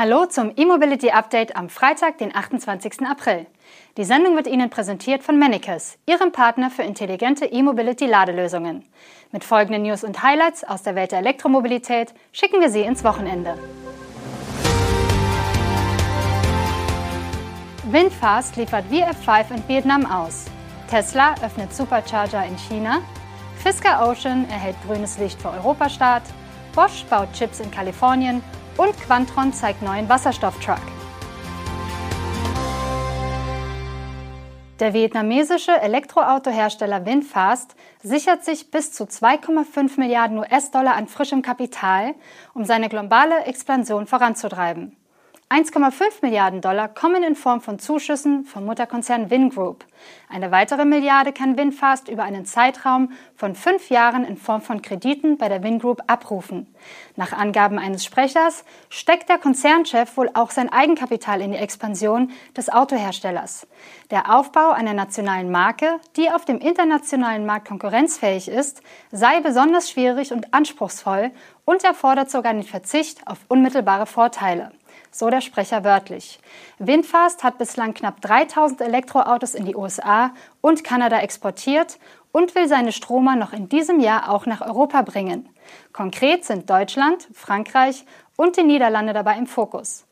Hallo zum E-Mobility Update am Freitag, den 28. April. Die Sendung wird Ihnen präsentiert von Manicus, Ihrem Partner für intelligente E-Mobility-Ladelösungen. Mit folgenden News und Highlights aus der Welt der Elektromobilität schicken wir Sie ins Wochenende. VinFast liefert VF5 in Vietnam aus. Tesla öffnet Supercharger in China. Fisker Ocean erhält grünes Licht für Europastart. Bosch baut Chips in Kalifornien und Quantron zeigt neuen Wasserstofftruck. Der vietnamesische Elektroautohersteller VinFast sichert sich bis zu 2,5 Milliarden US-Dollar an frischem Kapital, um seine globale Expansion voranzutreiben. 1,5 Milliarden Dollar kommen in Form von Zuschüssen vom Mutterkonzern Vingroup. Eine weitere Milliarde kann Winfast über einen Zeitraum von fünf Jahren in Form von Krediten bei der Vingroup abrufen. Nach Angaben eines Sprechers steckt der Konzernchef wohl auch sein Eigenkapital in die Expansion des Autoherstellers. Der Aufbau einer nationalen Marke, die auf dem internationalen Markt konkurrenzfähig ist, sei besonders schwierig und anspruchsvoll und erfordert sogar den Verzicht auf unmittelbare Vorteile so der Sprecher wörtlich. Windfast hat bislang knapp 3000 Elektroautos in die USA und Kanada exportiert und will seine Stromer noch in diesem Jahr auch nach Europa bringen. Konkret sind Deutschland, Frankreich und die Niederlande dabei im Fokus.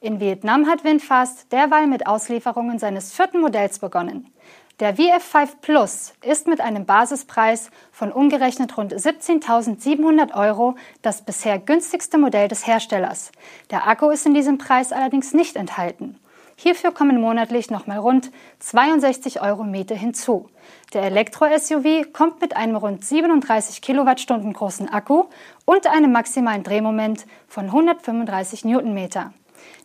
In Vietnam hat Windfast derweil mit Auslieferungen seines vierten Modells begonnen. Der VF5 Plus ist mit einem Basispreis von umgerechnet rund 17.700 Euro das bisher günstigste Modell des Herstellers. Der Akku ist in diesem Preis allerdings nicht enthalten. Hierfür kommen monatlich nochmal rund 62 Euro Miete hinzu. Der Elektro-SUV kommt mit einem rund 37 Kilowattstunden großen Akku und einem maximalen Drehmoment von 135 Newtonmeter.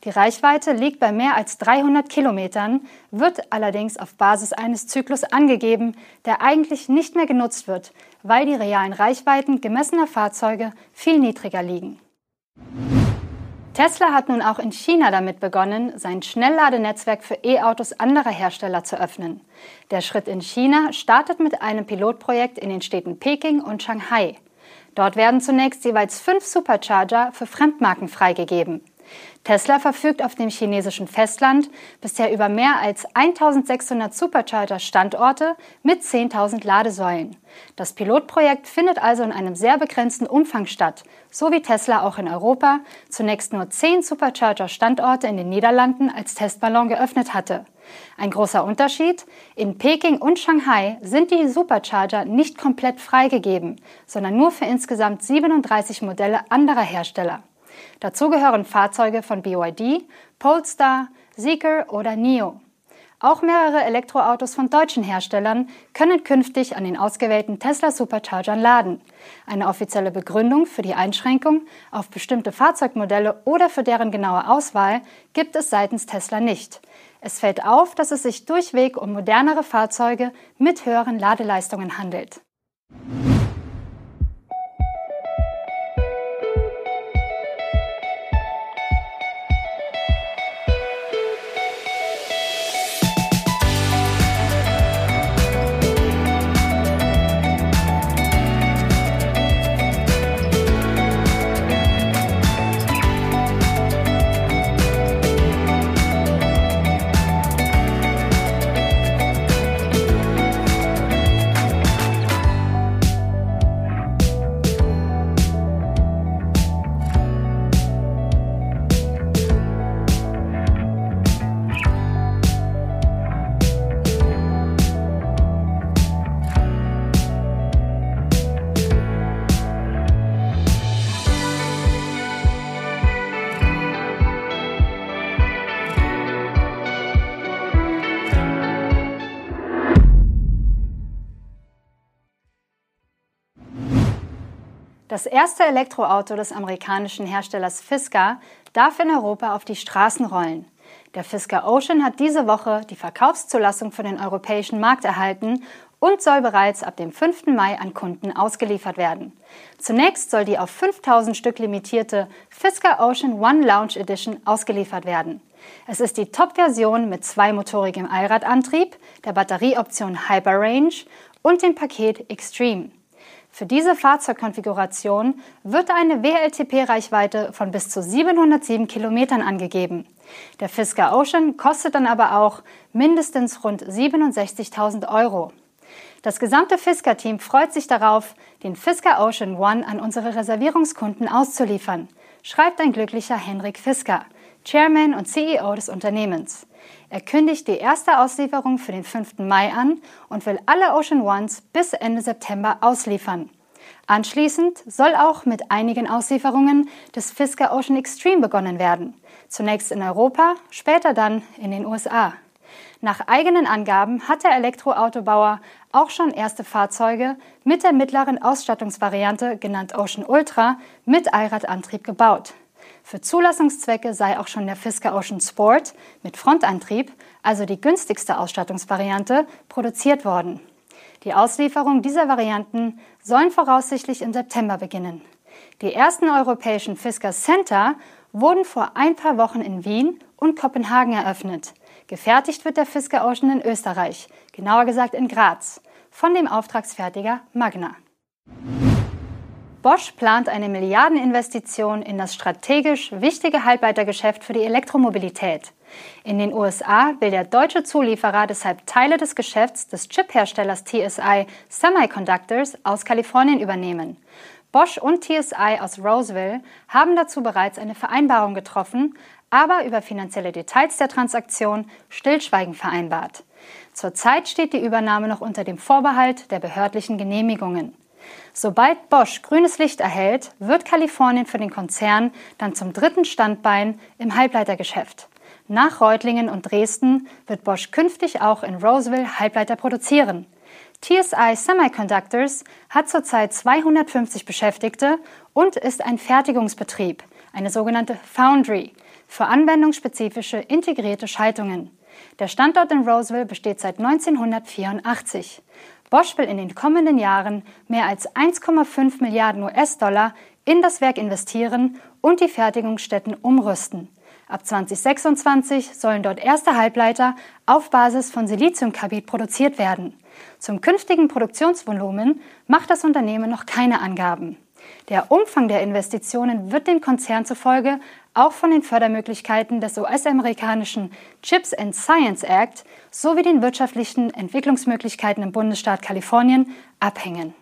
Die Reichweite liegt bei mehr als 300 Kilometern, wird allerdings auf Basis eines Zyklus angegeben, der eigentlich nicht mehr genutzt wird, weil die realen Reichweiten gemessener Fahrzeuge viel niedriger liegen. Tesla hat nun auch in China damit begonnen, sein Schnellladenetzwerk für E-Autos anderer Hersteller zu öffnen. Der Schritt in China startet mit einem Pilotprojekt in den Städten Peking und Shanghai. Dort werden zunächst jeweils fünf Supercharger für Fremdmarken freigegeben. Tesla verfügt auf dem chinesischen Festland bisher über mehr als 1600 Supercharger-Standorte mit 10.000 Ladesäulen. Das Pilotprojekt findet also in einem sehr begrenzten Umfang statt, so wie Tesla auch in Europa zunächst nur 10 Supercharger-Standorte in den Niederlanden als Testballon geöffnet hatte. Ein großer Unterschied, in Peking und Shanghai sind die Supercharger nicht komplett freigegeben, sondern nur für insgesamt 37 Modelle anderer Hersteller. Dazu gehören Fahrzeuge von BYD, Polestar, Zeekr oder NIO. Auch mehrere Elektroautos von deutschen Herstellern können künftig an den ausgewählten Tesla Superchargern laden. Eine offizielle Begründung für die Einschränkung auf bestimmte Fahrzeugmodelle oder für deren genaue Auswahl gibt es seitens Tesla nicht. Es fällt auf, dass es sich durchweg um modernere Fahrzeuge mit höheren Ladeleistungen handelt. Das erste Elektroauto des amerikanischen Herstellers Fisker darf in Europa auf die Straßen rollen. Der Fisker Ocean hat diese Woche die Verkaufszulassung für den europäischen Markt erhalten und soll bereits ab dem 5. Mai an Kunden ausgeliefert werden. Zunächst soll die auf 5000 Stück limitierte Fisker Ocean One Lounge Edition ausgeliefert werden. Es ist die Top-Version mit zweimotorigem Allradantrieb, der Batterieoption Hyper Range und dem Paket Extreme. Für diese Fahrzeugkonfiguration wird eine WLTP-Reichweite von bis zu 707 Kilometern angegeben. Der Fisker Ocean kostet dann aber auch mindestens rund 67.000 Euro. Das gesamte Fisker-Team freut sich darauf, den Fisker Ocean One an unsere Reservierungskunden auszuliefern, schreibt ein glücklicher Henrik Fisker, Chairman und CEO des Unternehmens. Er kündigt die erste Auslieferung für den 5. Mai an und will alle Ocean Ones bis Ende September ausliefern. Anschließend soll auch mit einigen Auslieferungen des Fisker Ocean Extreme begonnen werden. Zunächst in Europa, später dann in den USA. Nach eigenen Angaben hat der Elektroautobauer auch schon erste Fahrzeuge mit der mittleren Ausstattungsvariante, genannt Ocean Ultra, mit Allradantrieb gebaut. Für Zulassungszwecke sei auch schon der Fisker Ocean Sport mit Frontantrieb, also die günstigste Ausstattungsvariante, produziert worden. Die Auslieferung dieser Varianten sollen voraussichtlich im September beginnen. Die ersten europäischen Fisker Center wurden vor ein paar Wochen in Wien und Kopenhagen eröffnet. Gefertigt wird der Fisker Ocean in Österreich, genauer gesagt in Graz, von dem Auftragsfertiger Magna. Bosch plant eine Milliardeninvestition in das strategisch wichtige Halbleitergeschäft für die Elektromobilität. In den USA will der deutsche Zulieferer deshalb Teile des Geschäfts des Chipherstellers TSI Semiconductors aus Kalifornien übernehmen. Bosch und TSI aus Roseville haben dazu bereits eine Vereinbarung getroffen, aber über finanzielle Details der Transaktion Stillschweigen vereinbart. Zurzeit steht die Übernahme noch unter dem Vorbehalt der behördlichen Genehmigungen. Sobald Bosch grünes Licht erhält, wird Kalifornien für den Konzern dann zum dritten Standbein im Halbleitergeschäft. Nach Reutlingen und Dresden wird Bosch künftig auch in Roseville Halbleiter produzieren. TSI Semiconductors hat zurzeit 250 Beschäftigte und ist ein Fertigungsbetrieb, eine sogenannte Foundry, für anwendungsspezifische integrierte Schaltungen. Der Standort in Roseville besteht seit 1984. Bosch will in den kommenden Jahren mehr als 1,5 Milliarden US-Dollar in das Werk investieren und die Fertigungsstätten umrüsten. Ab 2026 sollen dort erste Halbleiter auf Basis von Siliziumkarbid produziert werden. Zum künftigen Produktionsvolumen macht das Unternehmen noch keine Angaben. Der Umfang der Investitionen wird dem Konzern zufolge auch von den Fördermöglichkeiten des US-amerikanischen Chips and Science Act sowie den wirtschaftlichen Entwicklungsmöglichkeiten im Bundesstaat Kalifornien abhängen.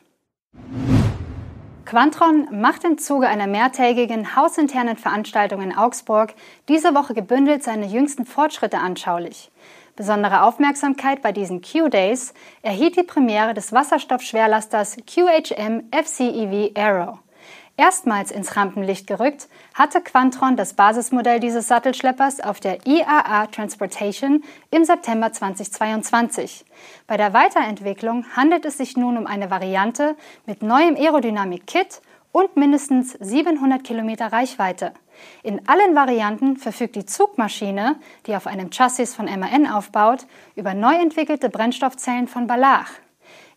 Quantron macht im Zuge einer mehrtägigen hausinternen Veranstaltung in Augsburg diese Woche gebündelt seine jüngsten Fortschritte anschaulich. Besondere Aufmerksamkeit bei diesen Q-Days erhielt die Premiere des Wasserstoffschwerlasters QHM FCEV Aero. Erstmals ins Rampenlicht gerückt, hatte Quantron das Basismodell dieses Sattelschleppers auf der IAA Transportation im September 2022. Bei der Weiterentwicklung handelt es sich nun um eine Variante mit neuem Aerodynamik-Kit und mindestens 700 Kilometer Reichweite. In allen Varianten verfügt die Zugmaschine, die auf einem Chassis von MAN aufbaut, über neu entwickelte Brennstoffzellen von Ballard.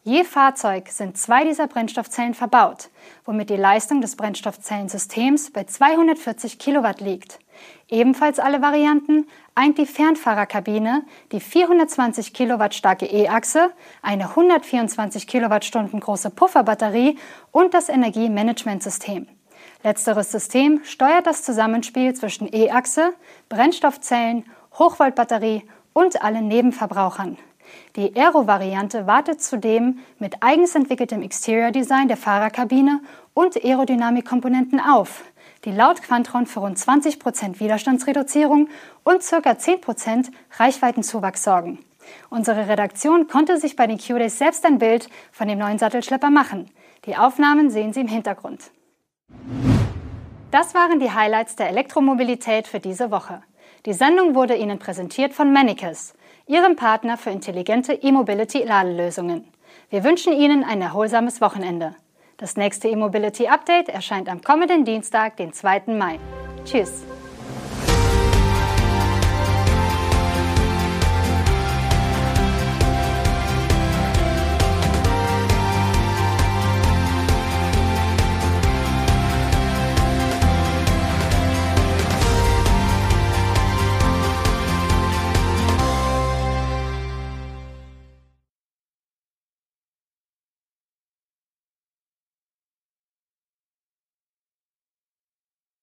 Je Fahrzeug sind zwei dieser Brennstoffzellen verbaut, womit die Leistung des Brennstoffzellensystems bei 240 Kilowatt liegt. Ebenfalls alle Varianten eint die Fernfahrerkabine, die 420 Kilowatt starke E-Achse, eine 124 Kilowattstunden große Pufferbatterie und das Energiemanagementsystem. Letzteres System steuert das Zusammenspiel zwischen E-Achse, Brennstoffzellen, Hochvoltbatterie und allen Nebenverbrauchern. Die Aero-Variante wartet zudem mit eigens entwickeltem Exterior-Design der Fahrerkabine und Aerodynamikkomponenten auf, die laut Quantron für rund 20% Widerstandsreduzierung und ca. 10% Reichweitenzuwachs sorgen. Unsere Redaktion konnte sich bei den Q-Days selbst ein Bild von dem neuen Sattelschlepper machen. Die Aufnahmen sehen Sie im Hintergrund. Das waren die Highlights der Elektromobilität für diese Woche. Die Sendung wurde Ihnen präsentiert von Manicus, Ihrem Partner für intelligente E-Mobility-Ladelösungen. Wir wünschen Ihnen ein erholsames Wochenende. Das nächste E-Mobility Update erscheint am kommenden Dienstag, den 2. Mai. Tschüss.